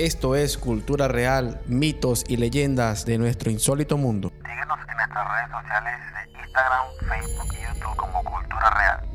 Esto es Cultura Real, mitos y leyendas de nuestro insólito mundo. Síguenos en nuestras redes sociales de Instagram, Facebook y YouTube como Cultura Real.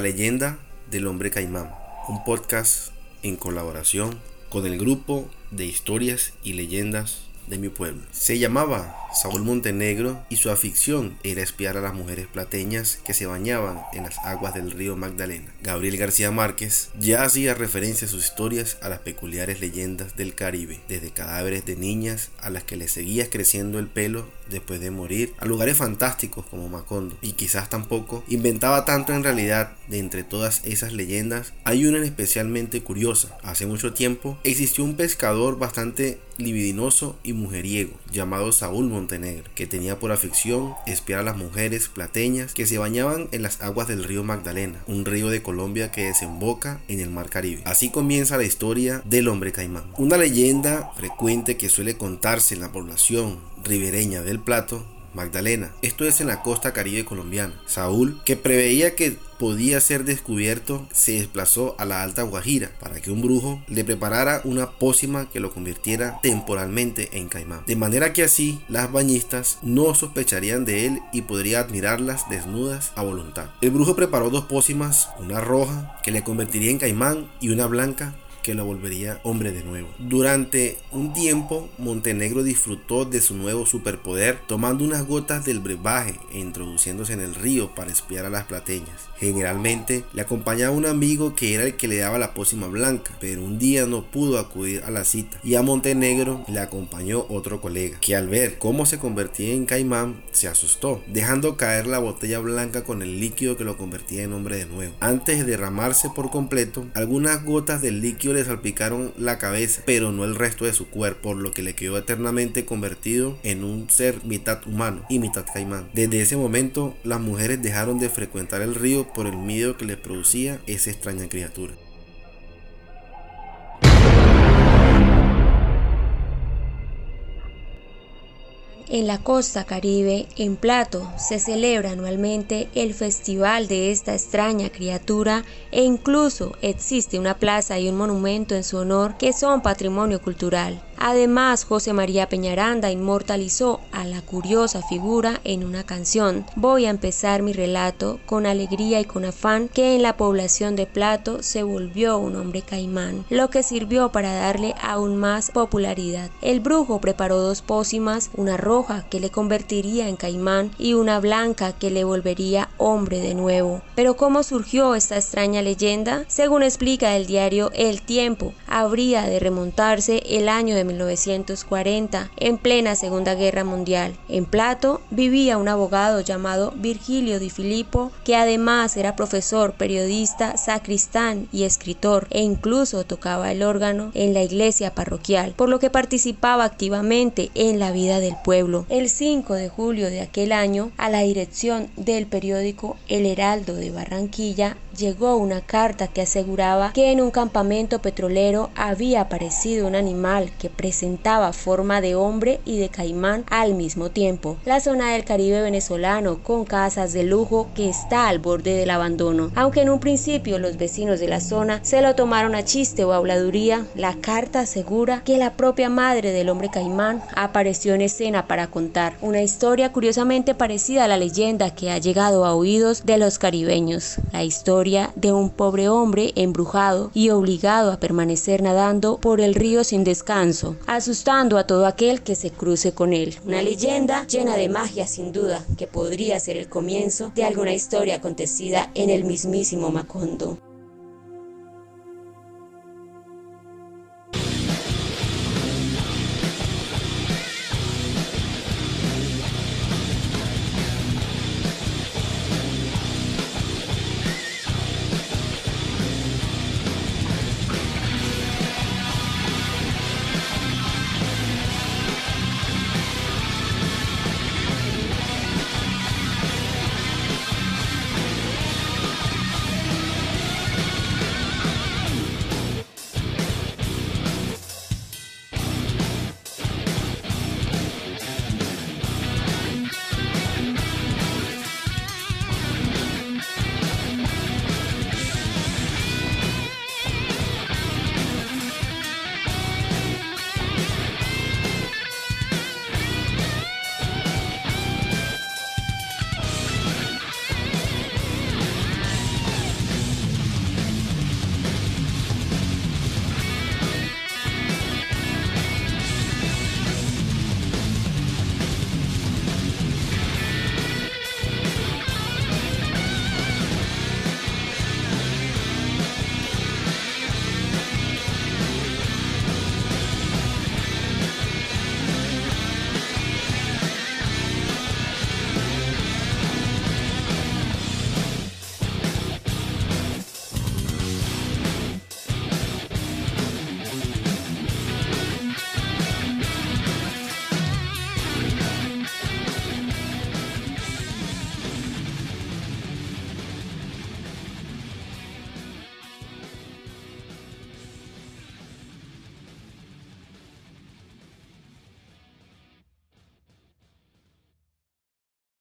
La leyenda del hombre caimán, un podcast en colaboración con el grupo de historias y leyendas de mi pueblo. Se llamaba Saúl Montenegro y su afición era espiar a las mujeres plateñas que se bañaban en las aguas del río Magdalena. Gabriel García Márquez ya hacía referencia a sus historias a las peculiares leyendas del Caribe, desde cadáveres de niñas a las que le seguía creciendo el pelo después de morir, a lugares fantásticos como Macondo. Y quizás tampoco inventaba tanto en realidad de entre todas esas leyendas, hay una especialmente curiosa. Hace mucho tiempo existió un pescador bastante libidinoso y mujeriego llamado Saúl Montenegro, que tenía por afición espiar a las mujeres plateñas que se bañaban en las aguas del río Magdalena, un río de Colombia que desemboca en el mar Caribe. Así comienza la historia del hombre caimán. Una leyenda frecuente que suele contarse en la población ribereña del Plato Magdalena. Esto es en la costa caribe colombiana. Saúl, que preveía que podía ser descubierto, se desplazó a la Alta Guajira para que un brujo le preparara una pócima que lo convirtiera temporalmente en caimán. De manera que así las bañistas no sospecharían de él y podría admirarlas desnudas a voluntad. El brujo preparó dos pócimas, una roja que le convertiría en caimán y una blanca que lo volvería hombre de nuevo. Durante un tiempo, Montenegro disfrutó de su nuevo superpoder tomando unas gotas del brebaje e introduciéndose en el río para espiar a las plateñas. Generalmente le acompañaba un amigo que era el que le daba la pócima blanca, pero un día no pudo acudir a la cita y a Montenegro le acompañó otro colega, que al ver cómo se convertía en caimán se asustó, dejando caer la botella blanca con el líquido que lo convertía en hombre de nuevo. Antes de derramarse por completo, algunas gotas del líquido le salpicaron la cabeza, pero no el resto de su cuerpo, por lo que le quedó eternamente convertido en un ser mitad humano y mitad caimán. Desde ese momento, las mujeres dejaron de frecuentar el río por el miedo que les producía esa extraña criatura. En la costa caribe, en Plato, se celebra anualmente el festival de esta extraña criatura e incluso existe una plaza y un monumento en su honor que son patrimonio cultural. Además, José María Peñaranda inmortalizó a la curiosa figura en una canción. Voy a empezar mi relato con alegría y con afán que en la población de Plato se volvió un hombre caimán, lo que sirvió para darle aún más popularidad. El brujo preparó dos pócimas, una roja que le convertiría en caimán y una blanca que le volvería hombre de nuevo. Pero ¿cómo surgió esta extraña leyenda? Según explica el diario El Tiempo, habría de remontarse el año de 1940, en plena Segunda Guerra Mundial. En Plato vivía un abogado llamado Virgilio Di Filippo, que además era profesor, periodista, sacristán y escritor, e incluso tocaba el órgano en la iglesia parroquial, por lo que participaba activamente en la vida del pueblo. El 5 de julio de aquel año, a la dirección del periódico El Heraldo de Barranquilla, llegó una carta que aseguraba que en un campamento petrolero había aparecido un animal que presentaba forma de hombre y de caimán al mismo tiempo. La zona del Caribe venezolano con casas de lujo que está al borde del abandono. Aunque en un principio los vecinos de la zona se lo tomaron a chiste o habladuría, la carta asegura que la propia madre del hombre caimán apareció en escena para contar una historia curiosamente parecida a la leyenda que ha llegado a oídos de los caribeños. La historia de un pobre hombre embrujado y obligado a permanecer nadando por el río sin descanso, asustando a todo aquel que se cruce con él. Una leyenda llena de magia sin duda, que podría ser el comienzo de alguna historia acontecida en el mismísimo Macondo.